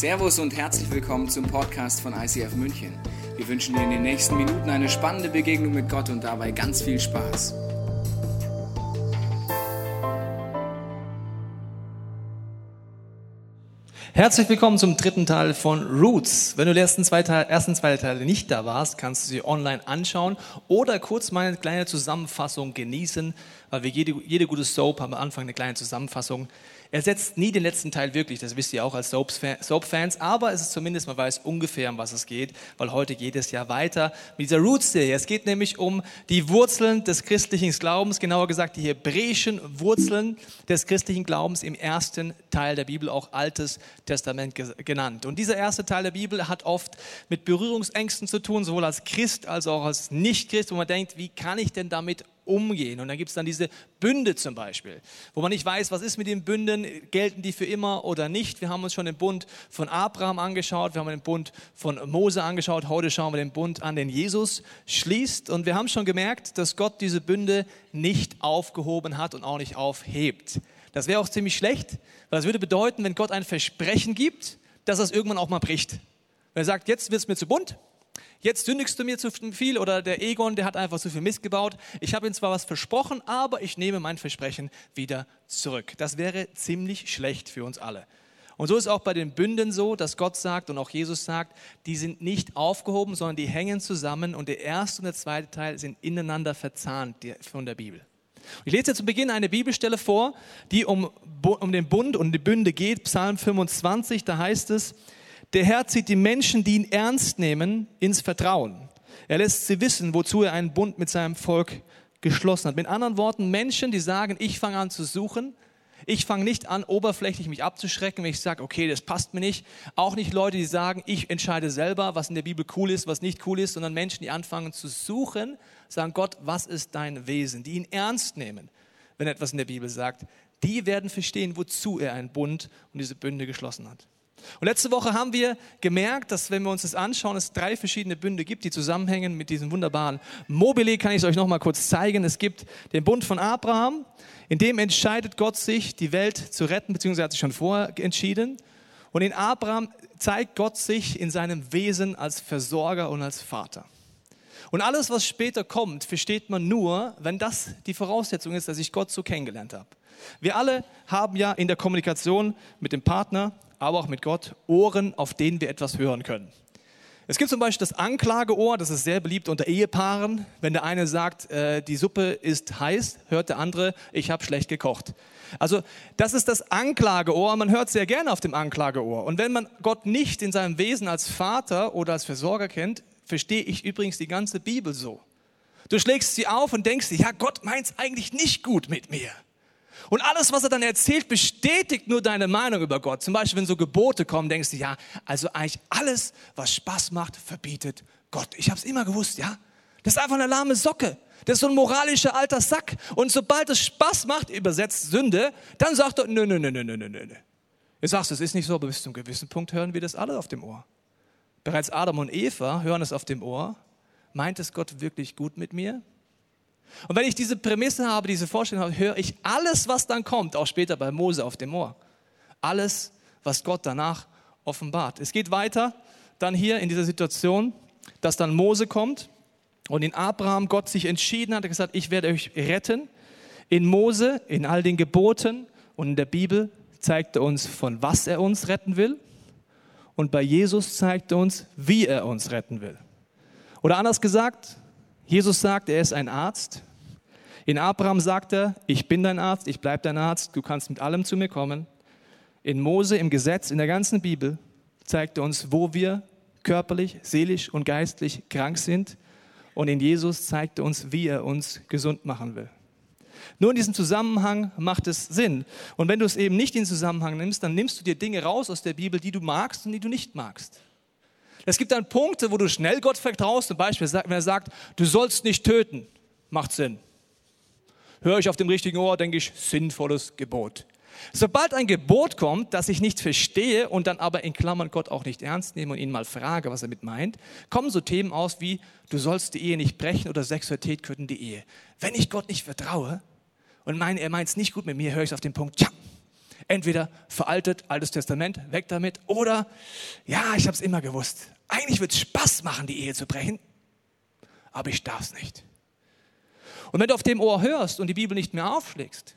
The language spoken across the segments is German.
Servus und herzlich willkommen zum Podcast von ICF München. Wir wünschen dir in den nächsten Minuten eine spannende Begegnung mit Gott und dabei ganz viel Spaß. Herzlich willkommen zum dritten Teil von Roots. Wenn du die ersten zwei, Teile, ersten zwei Teile nicht da warst, kannst du sie online anschauen oder kurz meine kleine Zusammenfassung genießen, weil wir jede, jede gute Soap haben am Anfang eine kleine Zusammenfassung. Er setzt nie den letzten Teil wirklich, das wisst ihr auch als Soap-Fans, aber es ist zumindest, man weiß ungefähr, um was es geht, weil heute geht es ja weiter mit dieser Roots-Serie. Es geht nämlich um die Wurzeln des christlichen Glaubens, genauer gesagt die hebräischen Wurzeln des christlichen Glaubens im ersten Teil der Bibel, auch Altes Testament genannt. Und dieser erste Teil der Bibel hat oft mit Berührungsängsten zu tun, sowohl als Christ als auch als Nicht-Christ, wo man denkt, wie kann ich denn damit umgehen. Und dann gibt es dann diese Bünde zum Beispiel, wo man nicht weiß, was ist mit den Bünden, gelten die für immer oder nicht. Wir haben uns schon den Bund von Abraham angeschaut, wir haben den Bund von Mose angeschaut, heute schauen wir den Bund an, den Jesus schließt. Und wir haben schon gemerkt, dass Gott diese Bünde nicht aufgehoben hat und auch nicht aufhebt. Das wäre auch ziemlich schlecht, weil das würde bedeuten, wenn Gott ein Versprechen gibt, dass er es irgendwann auch mal bricht. Wenn er sagt, jetzt wird es mir zu bunt, jetzt sündigst du mir zu viel oder der Egon, der hat einfach zu viel Mist gebaut. Ich habe ihm zwar was versprochen, aber ich nehme mein Versprechen wieder zurück. Das wäre ziemlich schlecht für uns alle. Und so ist auch bei den Bünden so, dass Gott sagt und auch Jesus sagt, die sind nicht aufgehoben, sondern die hängen zusammen und der erste und der zweite Teil sind ineinander verzahnt von der Bibel. Ich lese jetzt zu Beginn eine Bibelstelle vor, die um, um den Bund und die Bünde geht, Psalm 25, da heißt es, der Herr zieht die Menschen, die ihn ernst nehmen, ins Vertrauen. Er lässt sie wissen, wozu er einen Bund mit seinem Volk geschlossen hat. Mit anderen Worten, Menschen, die sagen, ich fange an zu suchen, ich fange nicht an, oberflächlich mich abzuschrecken, wenn ich sage, okay, das passt mir nicht. Auch nicht Leute, die sagen, ich entscheide selber, was in der Bibel cool ist, was nicht cool ist, sondern Menschen, die anfangen zu suchen, sagen, Gott, was ist dein Wesen? Die ihn ernst nehmen, wenn etwas in der Bibel sagt. Die werden verstehen, wozu er einen Bund und diese Bünde geschlossen hat. Und letzte Woche haben wir gemerkt, dass wenn wir uns das anschauen, es drei verschiedene Bünde gibt, die zusammenhängen mit diesem wunderbaren Mobile. Kann ich es euch noch mal kurz zeigen. Es gibt den Bund von Abraham, in dem entscheidet Gott sich, die Welt zu retten, beziehungsweise hat sich schon vorher entschieden. Und in Abraham zeigt Gott sich in seinem Wesen als Versorger und als Vater. Und alles, was später kommt, versteht man nur, wenn das die Voraussetzung ist, dass ich Gott so kennengelernt habe. Wir alle haben ja in der Kommunikation mit dem Partner aber auch mit Gott Ohren, auf denen wir etwas hören können. Es gibt zum Beispiel das Anklageohr, das ist sehr beliebt unter Ehepaaren. Wenn der eine sagt, äh, die Suppe ist heiß, hört der andere, ich habe schlecht gekocht. Also das ist das Anklageohr. Man hört sehr gerne auf dem Anklageohr. Und wenn man Gott nicht in seinem Wesen als Vater oder als Versorger kennt, verstehe ich übrigens die ganze Bibel so. Du schlägst sie auf und denkst dir, ja, Gott meint es eigentlich nicht gut mit mir. Und alles, was er dann erzählt, bestätigt nur deine Meinung über Gott. Zum Beispiel, wenn so Gebote kommen, denkst du, ja, also eigentlich alles, was Spaß macht, verbietet Gott. Ich habe es immer gewusst, ja. Das ist einfach eine lahme Socke. Das ist so ein moralischer alter Sack. Und sobald es Spaß macht, übersetzt Sünde, dann sagt er, nö, nö, nö, nö, nö, nö, nö. Du sagst, es ist nicht so, aber bis zu einem gewissen Punkt hören wir das alle auf dem Ohr. Bereits Adam und Eva hören es auf dem Ohr. Meint es Gott wirklich gut mit mir? Und wenn ich diese Prämisse habe, diese Vorstellung habe, höre ich alles, was dann kommt, auch später bei Mose auf dem Ohr. Alles, was Gott danach offenbart. Es geht weiter dann hier in dieser Situation, dass dann Mose kommt und in Abraham Gott sich entschieden hat, er gesagt, ich werde euch retten. In Mose, in all den Geboten und in der Bibel zeigt er uns, von was er uns retten will. Und bei Jesus zeigt er uns, wie er uns retten will. Oder anders gesagt, Jesus sagt, er ist ein Arzt. In Abraham sagt er, ich bin dein Arzt, ich bleibe dein Arzt, du kannst mit allem zu mir kommen. In Mose, im Gesetz, in der ganzen Bibel zeigt er uns, wo wir körperlich, seelisch und geistlich krank sind. Und in Jesus zeigt er uns, wie er uns gesund machen will. Nur in diesem Zusammenhang macht es Sinn. Und wenn du es eben nicht in Zusammenhang nimmst, dann nimmst du dir Dinge raus aus der Bibel, die du magst und die du nicht magst. Es gibt dann Punkte, wo du schnell Gott vertraust. Zum Beispiel, wenn er sagt, du sollst nicht töten, macht Sinn. Höre ich auf dem richtigen Ohr, denke ich, sinnvolles Gebot. Sobald ein Gebot kommt, das ich nicht verstehe und dann aber in Klammern Gott auch nicht ernst nehme und ihn mal frage, was er mit meint, kommen so Themen aus wie, du sollst die Ehe nicht brechen oder Sexualität könnten die Ehe. Wenn ich Gott nicht vertraue und meine, er meint es nicht gut mit mir, höre ich auf den Punkt, tja, Entweder veraltet, Altes Testament, weg damit, oder ja, ich habe es immer gewusst. Eigentlich wird es Spaß machen, die Ehe zu brechen, aber ich darf es nicht. Und wenn du auf dem Ohr hörst und die Bibel nicht mehr aufschlägst,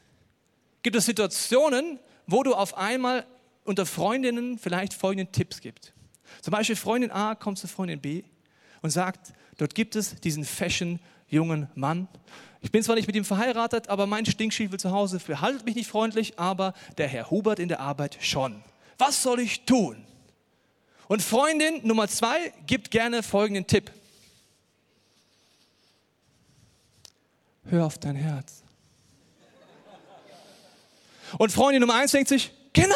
gibt es Situationen, wo du auf einmal unter Freundinnen vielleicht folgenden Tipps gibst. Zum Beispiel Freundin A kommt zu Freundin B und sagt, dort gibt es diesen fashion jungen Mann. Ich bin zwar nicht mit ihm verheiratet, aber mein Stinkschiefel zu Hause verhaltet mich nicht freundlich, aber der Herr Hubert in der Arbeit schon. Was soll ich tun? Und Freundin Nummer zwei gibt gerne folgenden Tipp. Hör auf dein Herz. Und Freundin Nummer eins denkt sich, genau,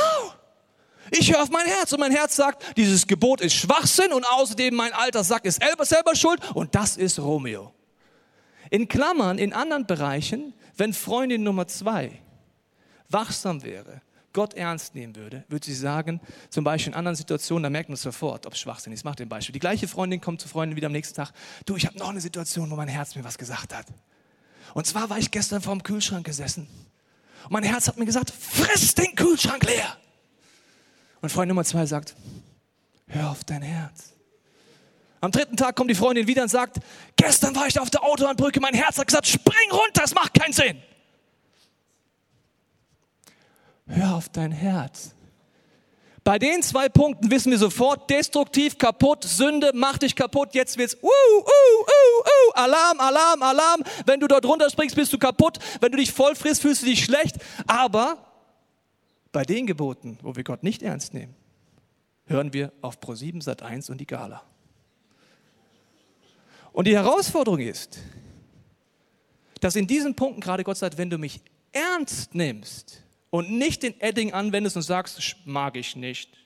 ich höre auf mein Herz und mein Herz sagt, dieses Gebot ist Schwachsinn und außerdem mein alter Sack ist selber, selber schuld und das ist Romeo. In Klammern, in anderen Bereichen, wenn Freundin Nummer zwei wachsam wäre, Gott ernst nehmen würde, würde sie sagen, zum Beispiel in anderen Situationen, da merkt man sofort, ob es Schwachsinn ist. Ich mache den Beispiel. Die gleiche Freundin kommt zur Freundin wieder am nächsten Tag. Du, ich habe noch eine Situation, wo mein Herz mir was gesagt hat. Und zwar war ich gestern vor dem Kühlschrank gesessen. Und mein Herz hat mir gesagt, friss den Kühlschrank leer. Und Freund Nummer zwei sagt, hör auf dein Herz. Am dritten Tag kommt die Freundin wieder und sagt, gestern war ich auf der Autobahnbrücke, mein Herz hat gesagt, spring runter, das macht keinen Sinn. Hör auf dein Herz. Bei den zwei Punkten wissen wir sofort, destruktiv, kaputt, Sünde macht dich kaputt, jetzt wird's, uh, uh, uh, uh, Alarm, Alarm, Alarm. Wenn du dort runterspringst, bist du kaputt. Wenn du dich voll frisst, fühlst du dich schlecht. Aber bei den Geboten, wo wir Gott nicht ernst nehmen, hören wir auf Pro7 Sat 1 und die Gala. Und die Herausforderung ist, dass in diesen Punkten gerade Gott sagt, wenn du mich ernst nimmst und nicht den Edding anwendest und sagst, mag ich nicht,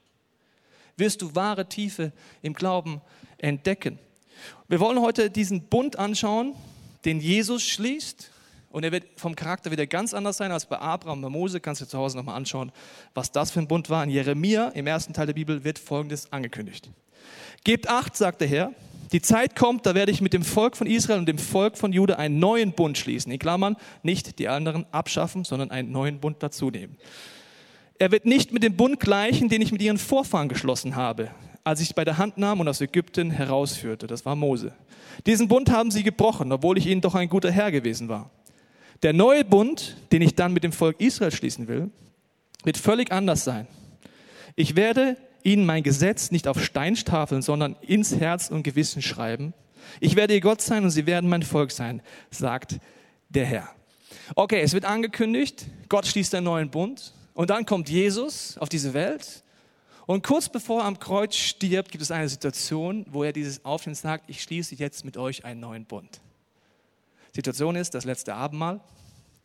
wirst du wahre Tiefe im Glauben entdecken. Wir wollen heute diesen Bund anschauen, den Jesus schließt und er wird vom Charakter wieder ganz anders sein als bei Abraham, bei Mose. Kannst du zu Hause nochmal anschauen, was das für ein Bund war. In Jeremia, im ersten Teil der Bibel, wird Folgendes angekündigt. Gebt acht, sagt der Herr, die Zeit kommt, da werde ich mit dem Volk von Israel und dem Volk von Juda einen neuen Bund schließen. In Klammern, nicht die anderen abschaffen, sondern einen neuen Bund dazunehmen. Er wird nicht mit dem Bund gleichen, den ich mit ihren Vorfahren geschlossen habe, als ich bei der Hand nahm und aus Ägypten herausführte. Das war Mose. Diesen Bund haben sie gebrochen, obwohl ich ihnen doch ein guter Herr gewesen war. Der neue Bund, den ich dann mit dem Volk Israel schließen will, wird völlig anders sein. Ich werde ihnen mein Gesetz nicht auf Steinstafeln, sondern ins Herz und Gewissen schreiben. Ich werde ihr Gott sein und sie werden mein Volk sein, sagt der Herr. Okay, es wird angekündigt, Gott schließt einen neuen Bund und dann kommt Jesus auf diese Welt und kurz bevor er am Kreuz stirbt, gibt es eine Situation, wo er dieses aufnimmt und sagt, ich schließe jetzt mit euch einen neuen Bund. Situation ist das letzte Abendmahl.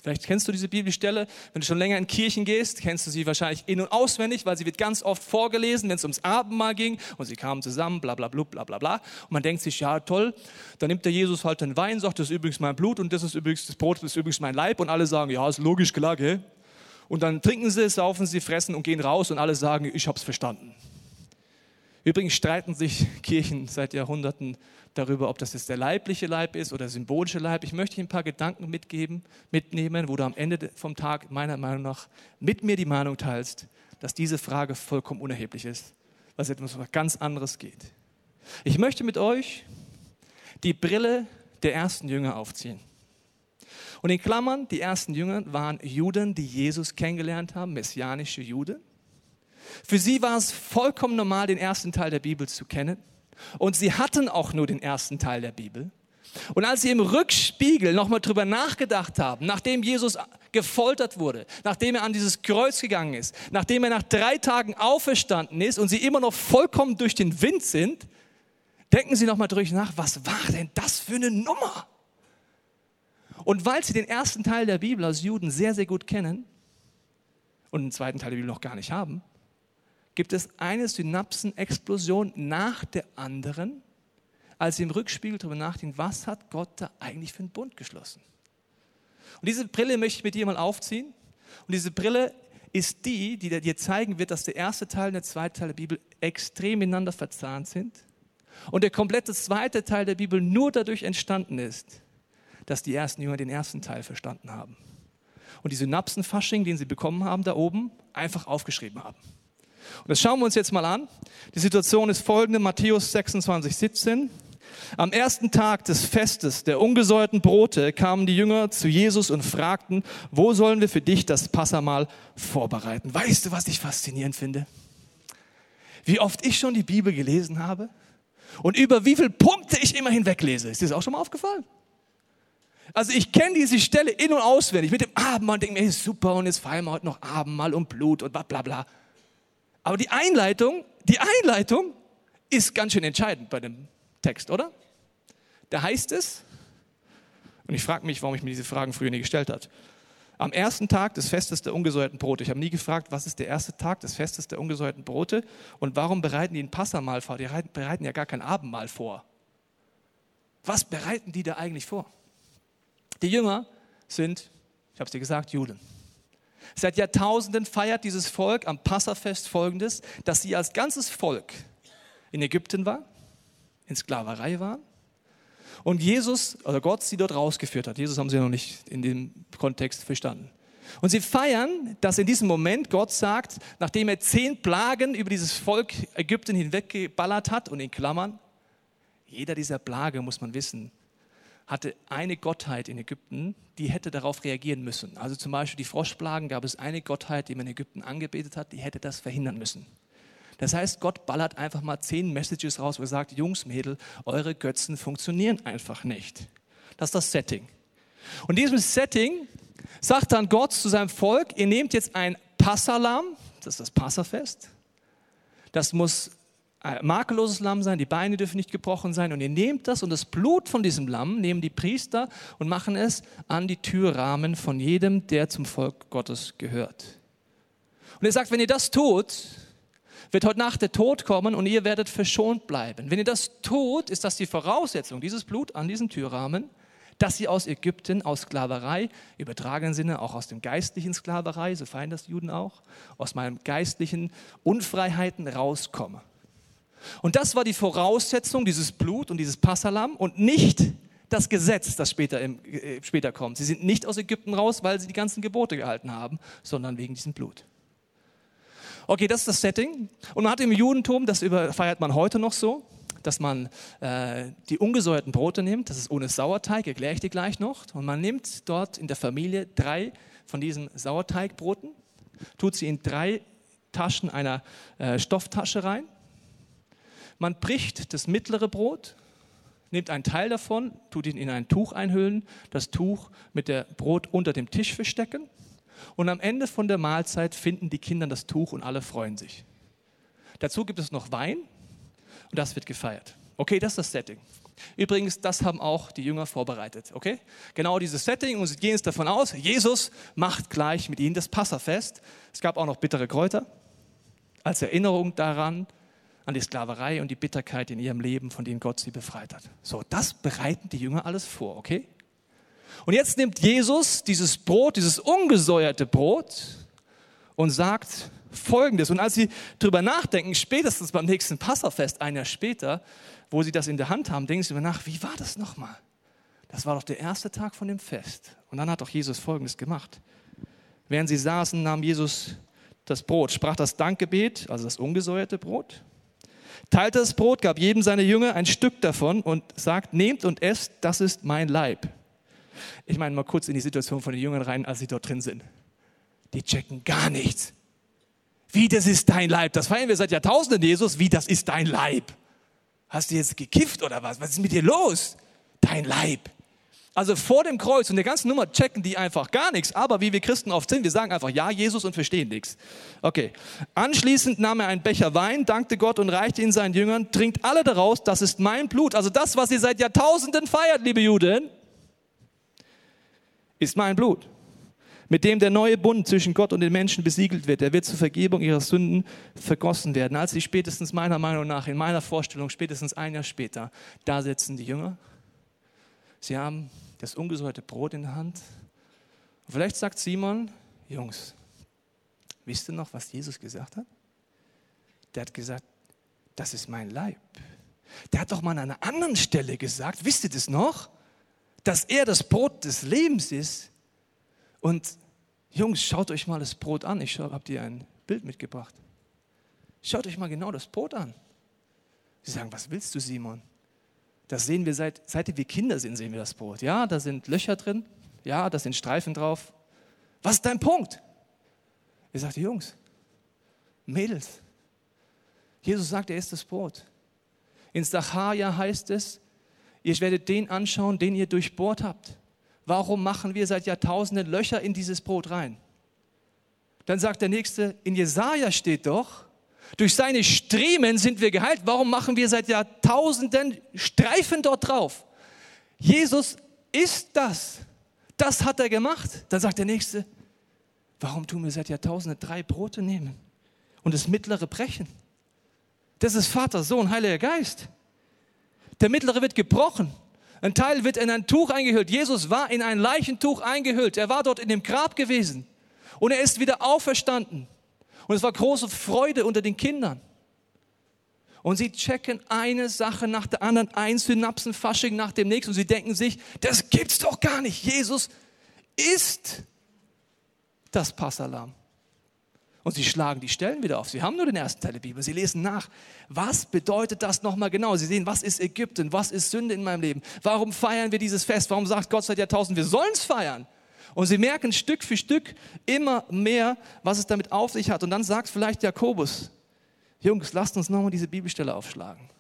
Vielleicht kennst du diese Bibelstelle. Wenn du schon länger in Kirchen gehst, kennst du sie wahrscheinlich in- und auswendig, weil sie wird ganz oft vorgelesen, wenn es ums Abendmahl ging und sie kamen zusammen, bla bla bla bla bla. Und man denkt sich, ja toll, dann nimmt der Jesus halt den Wein, sagt, das ist übrigens mein Blut und das ist übrigens das Brot, das ist übrigens mein Leib und alle sagen, ja, ist logisch, klar, gell? Und dann trinken sie, saufen sie, fressen und gehen raus und alle sagen, ich hab's verstanden. Übrigens streiten sich Kirchen seit Jahrhunderten darüber, ob das jetzt der leibliche Leib ist oder der symbolische Leib. Ich möchte Ihnen ein paar Gedanken mitgeben, mitnehmen, wo du am Ende vom Tag meiner Meinung nach mit mir die Meinung teilst, dass diese Frage vollkommen unerheblich ist, es etwas ganz anderes geht. Ich möchte mit euch die Brille der ersten Jünger aufziehen. Und in Klammern, die ersten Jünger waren Juden, die Jesus kennengelernt haben, messianische Juden. Für sie war es vollkommen normal, den ersten Teil der Bibel zu kennen. Und sie hatten auch nur den ersten Teil der Bibel. Und als sie im Rückspiegel nochmal drüber nachgedacht haben, nachdem Jesus gefoltert wurde, nachdem er an dieses Kreuz gegangen ist, nachdem er nach drei Tagen auferstanden ist und sie immer noch vollkommen durch den Wind sind, denken sie nochmal drüber nach, was war denn das für eine Nummer? Und weil sie den ersten Teil der Bibel als Juden sehr, sehr gut kennen und den zweiten Teil der Bibel noch gar nicht haben, gibt es eine Synapsenexplosion nach der anderen, als sie im Rückspiegel darüber nachdenken, was hat Gott da eigentlich für einen Bund geschlossen. Und diese Brille möchte ich mit dir mal aufziehen. Und diese Brille ist die, die dir zeigen wird, dass der erste Teil und der zweite Teil der Bibel extrem miteinander verzahnt sind. Und der komplette zweite Teil der Bibel nur dadurch entstanden ist, dass die ersten Jünger den ersten Teil verstanden haben. und die Synapsenfasching, den sie bekommen haben da oben, einfach aufgeschrieben haben. Und das schauen wir uns jetzt mal an. Die Situation ist folgende, Matthäus 26, 17. Am ersten Tag des Festes der ungesäuerten Brote kamen die Jünger zu Jesus und fragten, wo sollen wir für dich das Passamal vorbereiten? Weißt du, was ich faszinierend finde? Wie oft ich schon die Bibel gelesen habe und über wie viele Punkte ich immer hinweglese. Ist dir das auch schon mal aufgefallen? Also ich kenne diese Stelle in- und auswendig mit dem Abendmahl und denke mir, ist super und jetzt feiern wir heute noch Abendmahl und Blut und bla bla bla. Aber die Einleitung, die Einleitung ist ganz schön entscheidend bei dem Text, oder? Da heißt es, und ich frage mich, warum ich mir diese Fragen früher nie gestellt habe. Am ersten Tag des Festes der ungesäuerten Brote. Ich habe nie gefragt, was ist der erste Tag des Festes der ungesäuerten Brote und warum bereiten die ein Passamahl vor? Die bereiten ja gar kein Abendmahl vor. Was bereiten die da eigentlich vor? Die Jünger sind, ich habe es dir gesagt, Juden. Seit Jahrtausenden feiert dieses Volk am Passafest folgendes, dass sie als ganzes Volk in Ägypten waren, in Sklaverei waren und Jesus, oder Gott sie dort rausgeführt hat. Jesus haben sie noch nicht in dem Kontext verstanden. Und sie feiern, dass in diesem Moment Gott sagt, nachdem er zehn Plagen über dieses Volk Ägypten hinweggeballert hat und in Klammern, jeder dieser Plage, muss man wissen, hatte eine Gottheit in Ägypten, die hätte darauf reagieren müssen. Also zum Beispiel die Froschplagen gab es eine Gottheit, die man in Ägypten angebetet hat, die hätte das verhindern müssen. Das heißt, Gott ballert einfach mal zehn Messages raus, wo er sagt, Jungs, Mädel, eure Götzen funktionieren einfach nicht. Das ist das Setting. Und in diesem Setting sagt dann Gott zu seinem Volk, ihr nehmt jetzt ein Passalam, das ist das Passafest. Das muss makelloses Lamm sein, die Beine dürfen nicht gebrochen sein. Und ihr nehmt das und das Blut von diesem Lamm nehmen die Priester und machen es an die Türrahmen von jedem, der zum Volk Gottes gehört. Und er sagt, wenn ihr das tut, wird heute Nacht der Tod kommen und ihr werdet verschont bleiben. Wenn ihr das tut, ist das die Voraussetzung, dieses Blut an diesem Türrahmen, dass sie aus Ägypten, aus Sklaverei, übertragenen Sinne auch aus dem geistlichen Sklaverei, so feiern das Juden auch, aus meinen geistlichen Unfreiheiten rauskommen. Und das war die Voraussetzung, dieses Blut und dieses Passalam und nicht das Gesetz, das später, im, äh, später kommt. Sie sind nicht aus Ägypten raus, weil sie die ganzen Gebote gehalten haben, sondern wegen diesem Blut. Okay, das ist das Setting. Und man hat im Judentum, das feiert man heute noch so, dass man äh, die ungesäuerten Brote nimmt, das ist ohne Sauerteig, erkläre ich dir gleich noch. Und man nimmt dort in der Familie drei von diesen Sauerteigbroten, tut sie in drei Taschen einer äh, Stofftasche rein. Man bricht das mittlere Brot, nimmt einen Teil davon, tut ihn in ein Tuch einhüllen, das Tuch mit dem Brot unter dem Tisch verstecken und am Ende von der Mahlzeit finden die Kinder das Tuch und alle freuen sich. Dazu gibt es noch Wein und das wird gefeiert. Okay, das ist das Setting. Übrigens, das haben auch die Jünger vorbereitet. Okay? Genau dieses Setting und sie gehen jetzt davon aus, Jesus macht gleich mit ihnen das Passafest. Es gab auch noch bittere Kräuter als Erinnerung daran, an die Sklaverei und die Bitterkeit in ihrem Leben, von denen Gott sie befreit hat. So, das bereiten die Jünger alles vor, okay? Und jetzt nimmt Jesus dieses Brot, dieses ungesäuerte Brot und sagt Folgendes. Und als sie darüber nachdenken, spätestens beim nächsten Passafest, ein Jahr später, wo sie das in der Hand haben, denken sie darüber nach, wie war das nochmal? Das war doch der erste Tag von dem Fest. Und dann hat doch Jesus Folgendes gemacht. Während sie saßen, nahm Jesus das Brot, sprach das Dankgebet, also das ungesäuerte Brot, teilte das Brot, gab jedem seiner Jünger ein Stück davon und sagt, nehmt und esst, das ist mein Leib. Ich meine mal kurz in die Situation von den Jüngern rein, als sie dort drin sind. Die checken gar nichts. Wie, das ist dein Leib? Das feiern wir seit Jahrtausenden, Jesus. Wie, das ist dein Leib? Hast du jetzt gekifft oder was? Was ist mit dir los? Dein Leib. Also vor dem Kreuz und der ganzen Nummer checken die einfach gar nichts. Aber wie wir Christen oft sind, wir sagen einfach Ja, Jesus und verstehen nichts. Okay. Anschließend nahm er einen Becher Wein, dankte Gott und reichte ihn seinen Jüngern. Trinkt alle daraus, das ist mein Blut. Also das, was ihr seit Jahrtausenden feiert, liebe Juden, ist mein Blut, mit dem der neue Bund zwischen Gott und den Menschen besiegelt wird. Er wird zur Vergebung ihrer Sünden vergossen werden. Als sie spätestens meiner Meinung nach, in meiner Vorstellung, spätestens ein Jahr später, da sitzen die Jünger. Sie haben das ungesäuerte Brot in der Hand. Und vielleicht sagt Simon, Jungs, wisst ihr noch, was Jesus gesagt hat? Der hat gesagt, das ist mein Leib. Der hat doch mal an einer anderen Stelle gesagt, wisst ihr das noch? dass er das Brot des Lebens ist und Jungs, schaut euch mal das Brot an. Ich habe dir ein Bild mitgebracht. Schaut euch mal genau das Brot an. Sie sagen, was willst du, Simon? Das sehen wir seit, seit wir Kinder sind, sehen wir das Brot. Ja, da sind Löcher drin. Ja, da sind Streifen drauf. Was ist dein Punkt? Er sagt, Jungs, Mädels, Jesus sagt, er ist das Brot. In Sacharja heißt es, ihr werdet den anschauen, den ihr durchbohrt habt. Warum machen wir seit Jahrtausenden Löcher in dieses Brot rein? Dann sagt der Nächste, in Jesaja steht doch, durch seine Striemen sind wir geheilt. Warum machen wir seit Jahrtausenden Streifen dort drauf? Jesus ist das. Das hat er gemacht. Dann sagt der Nächste, warum tun wir seit Jahrtausenden drei Brote nehmen und das mittlere brechen? Das ist Vater, Sohn, Heiliger Geist. Der mittlere wird gebrochen. Ein Teil wird in ein Tuch eingehüllt. Jesus war in ein Leichentuch eingehüllt. Er war dort in dem Grab gewesen. Und er ist wieder auferstanden. Und es war große Freude unter den Kindern. Und sie checken eine Sache nach der anderen, ein Synapsenfasching nach dem nächsten. Und sie denken sich, das gibt's doch gar nicht. Jesus ist das Passalam. Und sie schlagen die Stellen wieder auf. Sie haben nur den ersten Teil der Bibel. Sie lesen nach. Was bedeutet das nochmal genau? Sie sehen, was ist Ägypten? Was ist Sünde in meinem Leben? Warum feiern wir dieses Fest? Warum sagt Gott seit Jahrtausenden, wir sollen es feiern? Und sie merken Stück für Stück immer mehr, was es damit auf sich hat. Und dann sagt vielleicht Jakobus, Jungs, lasst uns nochmal diese Bibelstelle aufschlagen.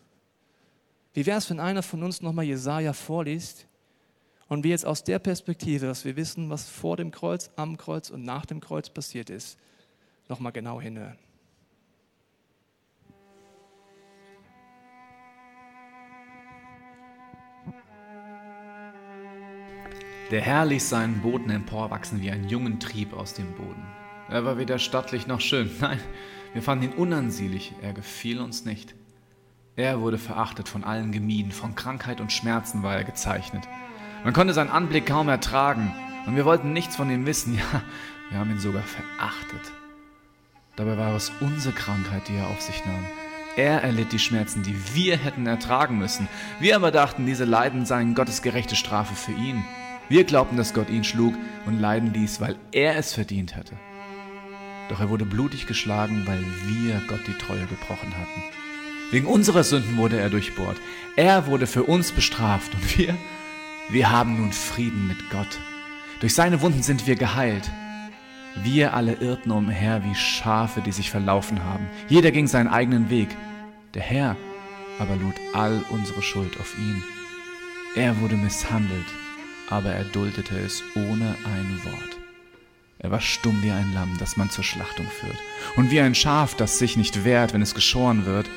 Wie wäre es, wenn einer von uns nochmal Jesaja vorliest und wir jetzt aus der Perspektive, dass wir wissen, was vor dem Kreuz, am Kreuz und nach dem Kreuz passiert ist, nochmal genau hinhören. Der Herr ließ seinen Boden emporwachsen wie einen jungen Trieb aus dem Boden. Er war weder stattlich noch schön. Nein, wir fanden ihn unansehnlich. Er gefiel uns nicht. Er wurde verachtet, von allen gemieden, von Krankheit und Schmerzen war er gezeichnet. Man konnte seinen Anblick kaum ertragen und wir wollten nichts von ihm wissen. Ja, wir haben ihn sogar verachtet. Dabei war es unsere Krankheit, die er auf sich nahm. Er erlitt die Schmerzen, die wir hätten ertragen müssen. Wir aber dachten, diese Leiden seien Gottes gerechte Strafe für ihn. Wir glaubten, dass Gott ihn schlug und leiden ließ, weil er es verdient hatte. Doch er wurde blutig geschlagen, weil wir Gott die Treue gebrochen hatten. Wegen unserer Sünden wurde er durchbohrt. Er wurde für uns bestraft und wir, wir haben nun Frieden mit Gott. Durch seine Wunden sind wir geheilt. Wir alle irrten umher wie Schafe, die sich verlaufen haben. Jeder ging seinen eigenen Weg. Der Herr aber lud all unsere Schuld auf ihn. Er wurde misshandelt aber er duldete es ohne ein Wort. Er war stumm wie ein Lamm, das man zur Schlachtung führt. Und wie ein Schaf, das sich nicht wehrt, wenn es geschoren wird,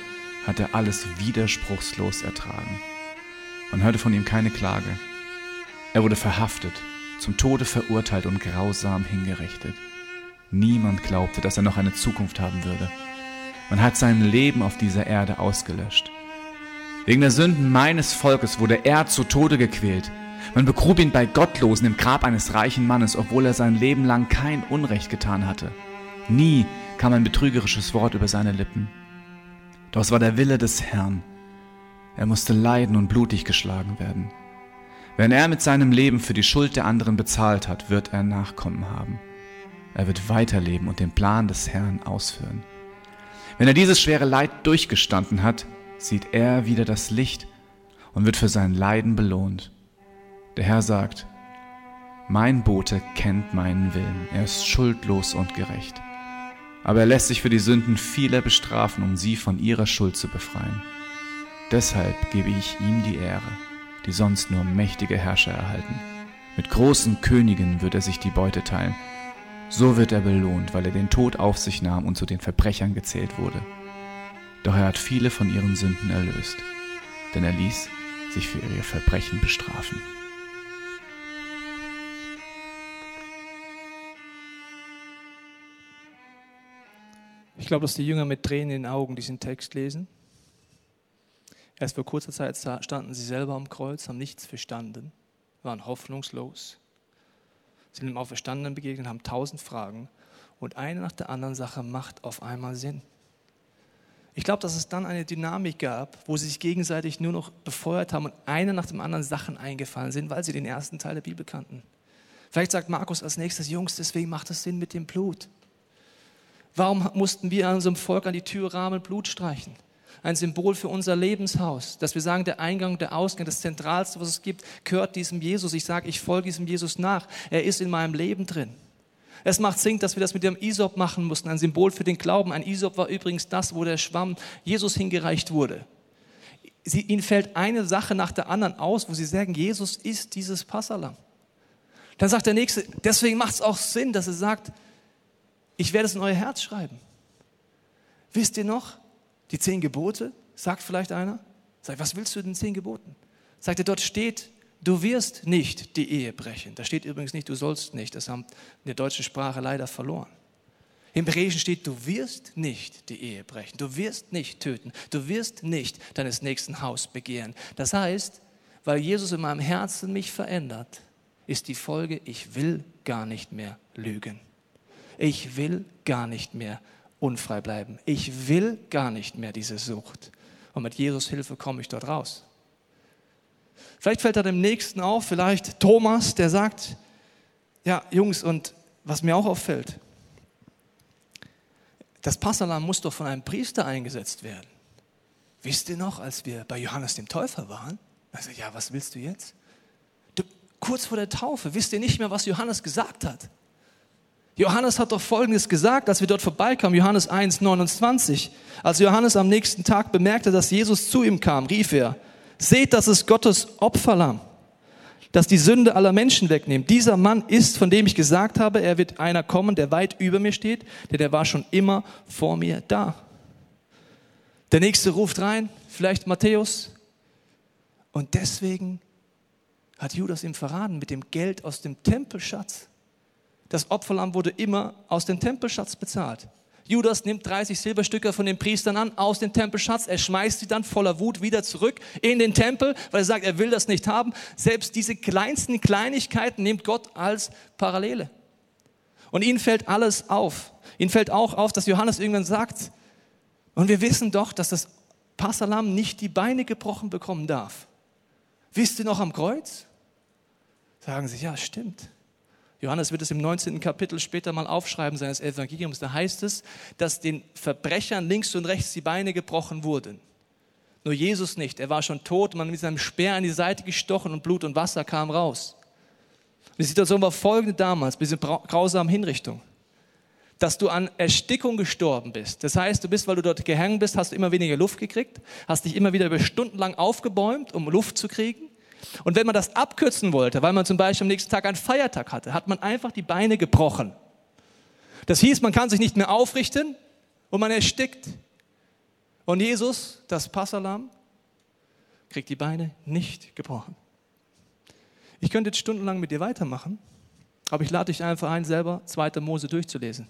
hat er alles widerspruchslos ertragen. Man hörte von ihm keine Klage. Er wurde verhaftet, zum Tode verurteilt und grausam hingerichtet. Niemand glaubte, dass er noch eine Zukunft haben würde. Man hat sein Leben auf dieser Erde ausgelöscht. Wegen der Sünden meines Volkes wurde er zu Tode gequält. Man begrub ihn bei Gottlosen im Grab eines reichen Mannes, obwohl er sein Leben lang kein Unrecht getan hatte. Nie kam ein betrügerisches Wort über seine Lippen. Doch es war der Wille des Herrn. Er musste leiden und blutig geschlagen werden. Wenn er mit seinem Leben für die Schuld der anderen bezahlt hat, wird er Nachkommen haben. Er wird weiterleben und den Plan des Herrn ausführen. Wenn er dieses schwere Leid durchgestanden hat, sieht er wieder das Licht und wird für sein Leiden belohnt. Der Herr sagt, mein Bote kennt meinen Willen, er ist schuldlos und gerecht. Aber er lässt sich für die Sünden vieler bestrafen, um sie von ihrer Schuld zu befreien. Deshalb gebe ich ihm die Ehre, die sonst nur mächtige Herrscher erhalten. Mit großen Königen wird er sich die Beute teilen. So wird er belohnt, weil er den Tod auf sich nahm und zu den Verbrechern gezählt wurde. Doch er hat viele von ihren Sünden erlöst, denn er ließ sich für ihre Verbrechen bestrafen. Ich glaube, dass die Jünger mit Tränen in den Augen diesen Text lesen. Erst vor kurzer Zeit standen sie selber am Kreuz, haben nichts verstanden, waren hoffnungslos. Sie sind dem Auferstandenen begegnet, haben tausend Fragen und eine nach der anderen Sache macht auf einmal Sinn. Ich glaube, dass es dann eine Dynamik gab, wo sie sich gegenseitig nur noch befeuert haben und einer nach dem anderen Sachen eingefallen sind, weil sie den ersten Teil der Bibel kannten. Vielleicht sagt Markus als nächstes, Jungs, deswegen macht es Sinn mit dem Blut. Warum mussten wir an unserem Volk an die Türrahmen Blut streichen? Ein Symbol für unser Lebenshaus, dass wir sagen, der Eingang, der Ausgang, das Zentralste, was es gibt, gehört diesem Jesus. Ich sage, ich folge diesem Jesus nach. Er ist in meinem Leben drin. Es macht Sinn, dass wir das mit dem Isop machen mussten, ein Symbol für den Glauben. Ein Isop war übrigens das, wo der Schwamm Jesus hingereicht wurde. Sie, ihnen fällt eine Sache nach der anderen aus, wo sie sagen, Jesus ist dieses Passalam. Dann sagt der Nächste, deswegen macht es auch Sinn, dass er sagt, ich werde es in euer Herz schreiben. Wisst ihr noch, die zehn Gebote, sagt vielleicht einer. Sagt, was willst du den zehn Geboten? Sagt er, dort steht, du wirst nicht die Ehe brechen. Da steht übrigens nicht, du sollst nicht. Das haben in der deutschen Sprache leider verloren. Im Hebräischen steht, du wirst nicht die Ehe brechen. Du wirst nicht töten. Du wirst nicht deines nächsten Haus begehren. Das heißt, weil Jesus in meinem Herzen mich verändert, ist die Folge, ich will gar nicht mehr lügen ich will gar nicht mehr unfrei bleiben. Ich will gar nicht mehr diese Sucht. Und mit Jesus Hilfe komme ich dort raus. Vielleicht fällt da dem Nächsten auf, vielleicht Thomas, der sagt, ja, Jungs, und was mir auch auffällt, das Passalam muss doch von einem Priester eingesetzt werden. Wisst ihr noch, als wir bei Johannes dem Täufer waren? Also, ja, was willst du jetzt? Du, kurz vor der Taufe, wisst ihr nicht mehr, was Johannes gesagt hat? Johannes hat doch Folgendes gesagt, als wir dort vorbeikamen, Johannes 1, 29. Als Johannes am nächsten Tag bemerkte, dass Jesus zu ihm kam, rief er, seht, das ist Gottes Opferlamm, das die Sünde aller Menschen wegnimmt. Dieser Mann ist, von dem ich gesagt habe, er wird einer kommen, der weit über mir steht, denn der war schon immer vor mir da. Der nächste ruft rein, vielleicht Matthäus. Und deswegen hat Judas ihm verraten mit dem Geld aus dem Tempelschatz. Das Opferlamm wurde immer aus dem Tempelschatz bezahlt. Judas nimmt 30 Silberstücke von den Priestern an aus dem Tempelschatz. Er schmeißt sie dann voller Wut wieder zurück in den Tempel, weil er sagt, er will das nicht haben. Selbst diese kleinsten Kleinigkeiten nimmt Gott als Parallele. Und ihnen fällt alles auf. Ihnen fällt auch auf, dass Johannes irgendwann sagt, und wir wissen doch, dass das Passalam nicht die Beine gebrochen bekommen darf. Wisst ihr noch am Kreuz? Sagen sie, ja, stimmt. Johannes wird es im 19. Kapitel später mal aufschreiben seines Evangeliums. Da heißt es, dass den Verbrechern links und rechts die Beine gebrochen wurden. Nur Jesus nicht. Er war schon tot, man mit seinem Speer an die Seite gestochen und Blut und Wasser kam raus. Die Situation war folgende damals, bei dieser grausamen Hinrichtung. Dass du an Erstickung gestorben bist. Das heißt, du bist, weil du dort gehangen bist, hast du immer weniger Luft gekriegt, hast dich immer wieder über Stunden lang aufgebäumt, um Luft zu kriegen. Und wenn man das abkürzen wollte, weil man zum Beispiel am nächsten Tag einen Feiertag hatte, hat man einfach die Beine gebrochen. Das hieß, man kann sich nicht mehr aufrichten und man erstickt. Und Jesus, das Passalam, kriegt die Beine nicht gebrochen. Ich könnte jetzt stundenlang mit dir weitermachen, aber ich lade dich einfach ein, selber 2. Mose durchzulesen.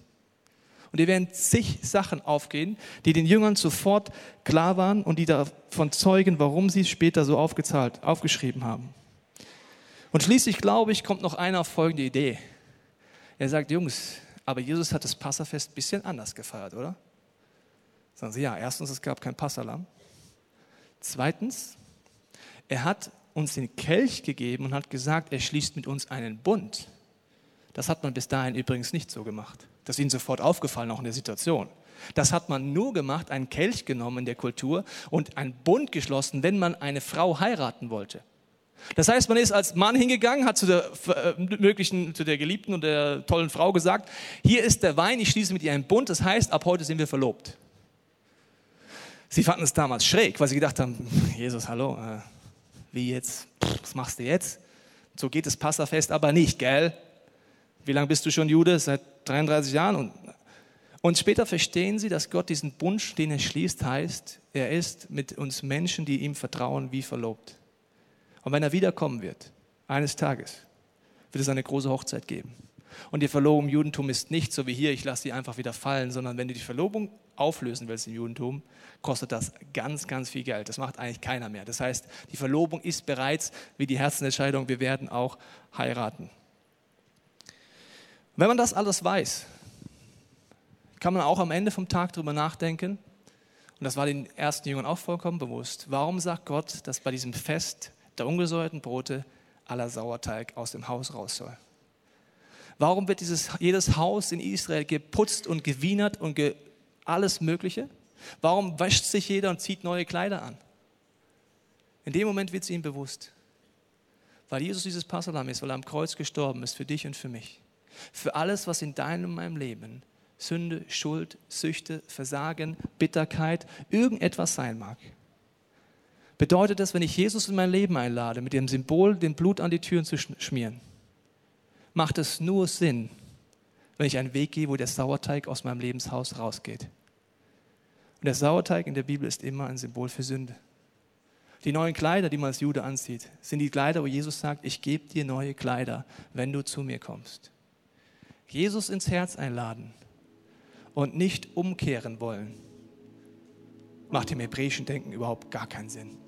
Und hier werden zig Sachen aufgehen, die den Jüngern sofort klar waren und die davon zeugen, warum sie es später so aufgezahlt, aufgeschrieben haben. Und schließlich, glaube ich, kommt noch einer auf folgende Idee. Er sagt, Jungs, aber Jesus hat das Passafest ein bisschen anders gefeiert, oder? Sagen sie, ja, erstens, es gab kein Passalam. Zweitens, er hat uns den Kelch gegeben und hat gesagt, er schließt mit uns einen Bund. Das hat man bis dahin übrigens nicht so gemacht. Das ist ihnen sofort aufgefallen, auch in der Situation. Das hat man nur gemacht, einen Kelch genommen in der Kultur und einen Bund geschlossen, wenn man eine Frau heiraten wollte. Das heißt, man ist als Mann hingegangen, hat zu der äh, möglichen, zu der Geliebten und der tollen Frau gesagt, hier ist der Wein, ich schließe mit ihr einen Bund, das heißt, ab heute sind wir verlobt. Sie fanden es damals schräg, weil sie gedacht haben, Jesus, hallo, äh, wie jetzt, was machst du jetzt? So geht das Passafest aber nicht, gell? Wie lange bist du schon Jude? Seit 33 Jahren. Und, und später verstehen sie, dass Gott diesen Bund, den er schließt, heißt, er ist mit uns Menschen, die ihm vertrauen, wie verlobt. Und wenn er wiederkommen wird, eines Tages, wird es eine große Hochzeit geben. Und die Verlobung im Judentum ist nicht so wie hier, ich lasse sie einfach wieder fallen, sondern wenn du die Verlobung auflösen willst im Judentum, kostet das ganz, ganz viel Geld. Das macht eigentlich keiner mehr. Das heißt, die Verlobung ist bereits wie die Herzensentscheidung, wir werden auch heiraten. Wenn man das alles weiß, kann man auch am Ende vom Tag darüber nachdenken, und das war den ersten Jüngern auch vollkommen bewusst, warum sagt Gott, dass bei diesem Fest der ungesäuerten Brote aller Sauerteig aus dem Haus raus soll? Warum wird dieses, jedes Haus in Israel geputzt und gewienert und ge, alles Mögliche? Warum wäscht sich jeder und zieht neue Kleider an? In dem Moment wird es ihm bewusst. Weil Jesus dieses Passalam ist, weil er am Kreuz gestorben ist für dich und für mich. Für alles, was in deinem und meinem Leben Sünde, Schuld, Süchte, Versagen, Bitterkeit, irgendetwas sein mag. Bedeutet das, wenn ich Jesus in mein Leben einlade, mit dem Symbol den Blut an die Türen zu schmieren, macht es nur Sinn, wenn ich einen Weg gehe, wo der Sauerteig aus meinem Lebenshaus rausgeht. Und der Sauerteig in der Bibel ist immer ein Symbol für Sünde. Die neuen Kleider, die man als Jude anzieht, sind die Kleider, wo Jesus sagt, ich gebe dir neue Kleider, wenn du zu mir kommst. Jesus ins Herz einladen und nicht umkehren wollen, macht im hebräischen Denken überhaupt gar keinen Sinn.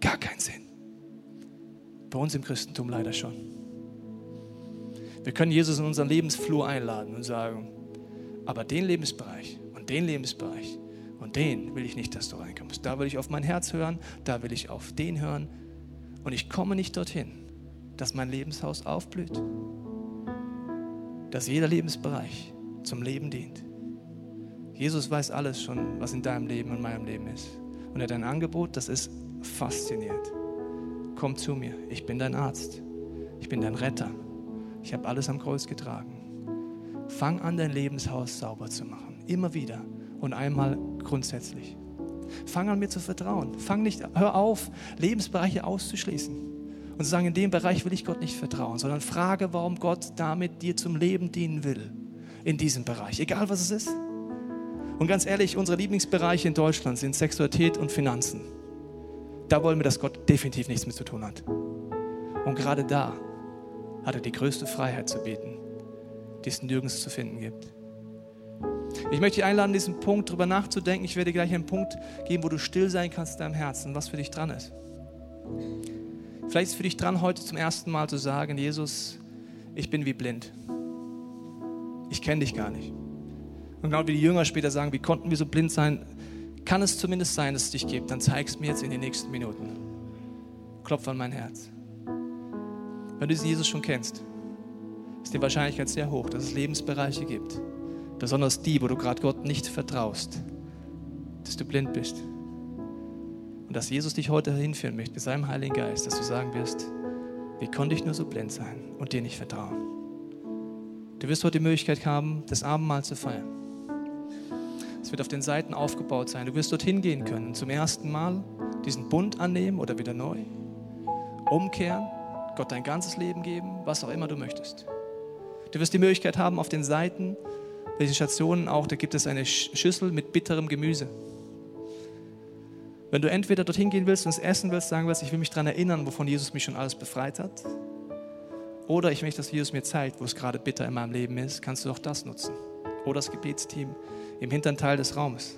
Gar keinen Sinn. Bei uns im Christentum leider schon. Wir können Jesus in unseren Lebensflur einladen und sagen, aber den Lebensbereich und den Lebensbereich und den will ich nicht, dass du reinkommst. Da will ich auf mein Herz hören, da will ich auf den hören. Und ich komme nicht dorthin, dass mein Lebenshaus aufblüht. Dass jeder Lebensbereich zum Leben dient. Jesus weiß alles schon, was in deinem Leben und meinem Leben ist. Und er hat ein Angebot, das ist fasziniert. Komm zu mir, ich bin dein Arzt. Ich bin dein Retter. Ich habe alles am Kreuz getragen. Fang an, dein Lebenshaus sauber zu machen. Immer wieder und einmal grundsätzlich. Fang an, mir zu vertrauen. Fang nicht, hör auf, Lebensbereiche auszuschließen und zu sagen, in dem Bereich will ich Gott nicht vertrauen, sondern frage, warum Gott damit dir zum Leben dienen will. In diesem Bereich, egal was es ist. Und ganz ehrlich, unsere Lieblingsbereiche in Deutschland sind Sexualität und Finanzen. Da wollen wir, dass Gott definitiv nichts mit zu tun hat. Und gerade da hat er die größte Freiheit zu bieten, die es nirgends zu finden gibt. Ich möchte dich einladen, diesen Punkt darüber nachzudenken. Ich werde gleich einen Punkt geben, wo du still sein kannst in deinem Herzen, was für dich dran ist. Vielleicht ist es für dich dran, heute zum ersten Mal zu sagen, Jesus, ich bin wie blind. Ich kenne dich gar nicht. Und genau wie die Jünger später sagen, wie konnten wir so blind sein? Kann es zumindest sein, dass es dich gibt? Dann zeig es mir jetzt in den nächsten Minuten. Klopf an mein Herz. Wenn du diesen Jesus schon kennst, ist die Wahrscheinlichkeit sehr hoch, dass es Lebensbereiche gibt, besonders die, wo du gerade Gott nicht vertraust, dass du blind bist. Und dass Jesus dich heute hinführen möchte mit seinem Heiligen Geist, dass du sagen wirst, wie konnte ich nur so blind sein und dir nicht vertrauen? Du wirst heute die Möglichkeit haben, das Abendmahl zu feiern. Es wird auf den Seiten aufgebaut sein. Du wirst dorthin gehen können, zum ersten Mal diesen Bund annehmen oder wieder neu, umkehren, Gott dein ganzes Leben geben, was auch immer du möchtest. Du wirst die Möglichkeit haben, auf den Seiten welche Stationen auch, da gibt es eine Schüssel mit bitterem Gemüse. Wenn du entweder dorthin gehen willst und es essen willst, sagen willst, ich will mich daran erinnern, wovon Jesus mich schon alles befreit hat, oder ich möchte, dass Jesus mir zeigt, wo es gerade bitter in meinem Leben ist, kannst du auch das nutzen. Oder das Gebetsteam im hinteren Teil des Raumes.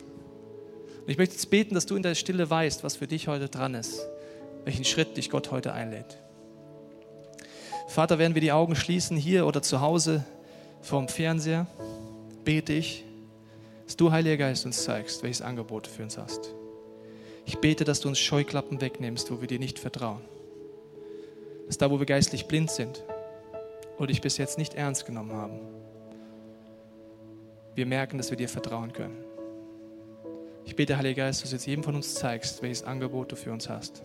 Und ich möchte jetzt beten, dass du in der Stille weißt, was für dich heute dran ist, welchen Schritt dich Gott heute einlädt. Vater, werden wir die Augen schließen, hier oder zu Hause vorm Fernseher bete ich, dass du, Heiliger Geist, uns zeigst, welches Angebot du für uns hast. Ich bete, dass du uns Scheuklappen wegnimmst, wo wir dir nicht vertrauen. Dass da, wo wir geistlich blind sind oder dich bis jetzt nicht ernst genommen haben, wir merken, dass wir dir vertrauen können. Ich bete, Heiliger Geist, dass du jetzt jedem von uns zeigst, welches Angebot du für uns hast.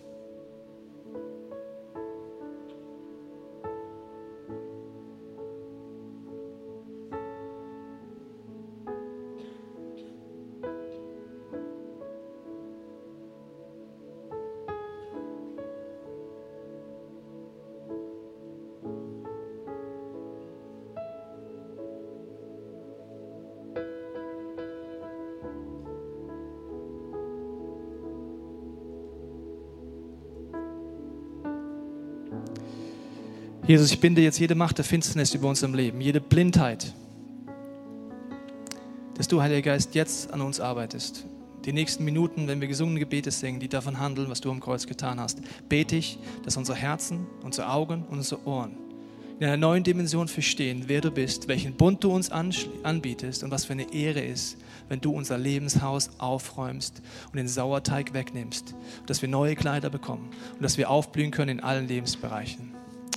Jesus, ich binde jetzt jede Macht der Finsternis über unserem Leben, jede Blindheit, dass du, Heiliger Geist, jetzt an uns arbeitest. Die nächsten Minuten, wenn wir gesungene Gebete singen, die davon handeln, was du am Kreuz getan hast, bete ich, dass unsere Herzen, unsere Augen und unsere Ohren in einer neuen Dimension verstehen, wer du bist, welchen Bund du uns anbietest und was für eine Ehre ist, wenn du unser Lebenshaus aufräumst und den Sauerteig wegnimmst, dass wir neue Kleider bekommen und dass wir aufblühen können in allen Lebensbereichen.